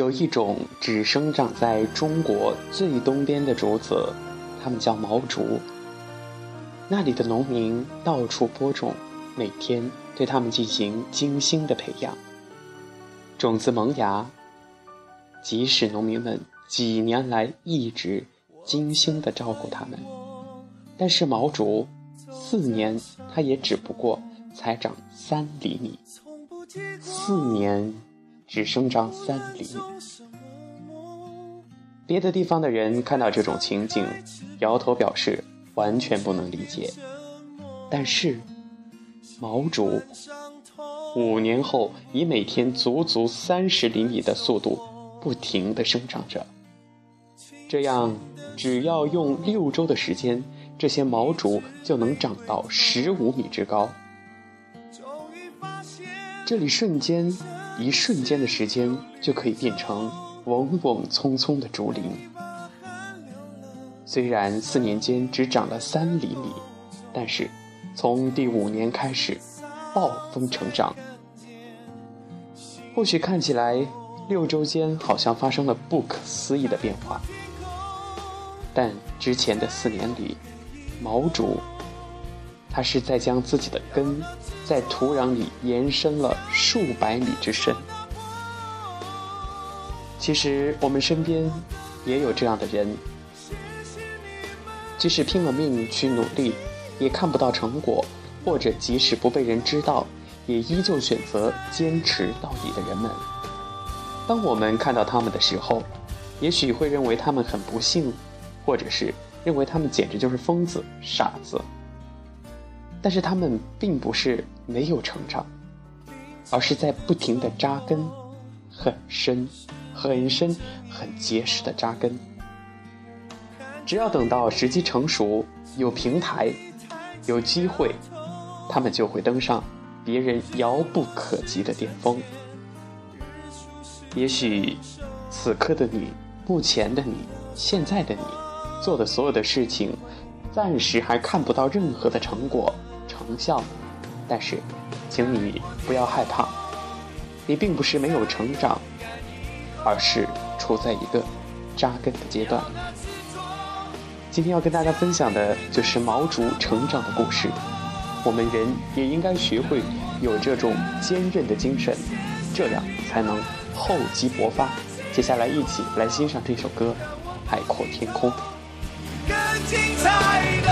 有一种只生长在中国最东边的竹子，它们叫毛竹。那里的农民到处播种，每天对它们进行精心的培养。种子萌芽，即使农民们几年来一直精心的照顾它们，但是毛竹四年它也只不过才长三厘米，四年。只生长三厘米。别的地方的人看到这种情景，摇头表示完全不能理解。但是，毛竹五年后以每天足足三十厘米的速度不停地生长着。这样，只要用六周的时间，这些毛竹就能长到十五米之高。这里瞬间。一瞬间的时间就可以变成嗡嗡葱葱的竹林。虽然四年间只长了三厘米，但是从第五年开始暴风成长。或许看起来六周间好像发生了不可思议的变化，但之前的四年里，毛竹。它是在将自己的根在土壤里延伸了数百米之深。其实我们身边也有这样的人，即使拼了命去努力，也看不到成果；或者即使不被人知道，也依旧选择坚持到底的人们。当我们看到他们的时候，也许会认为他们很不幸，或者是认为他们简直就是疯子、傻子。但是他们并不是没有成长，而是在不停的扎根，很深、很深、很结实的扎根。只要等到时机成熟，有平台，有机会，他们就会登上别人遥不可及的巅峰。也许，此刻的你，目前的你，现在的你，做的所有的事情，暂时还看不到任何的成果。成效，但是，请你不要害怕，你并不是没有成长，而是处在一个扎根的阶段。今天要跟大家分享的就是毛竹成长的故事。我们人也应该学会有这种坚韧的精神，这样才能厚积薄发。接下来，一起来欣赏这首歌《海阔天空》。精彩的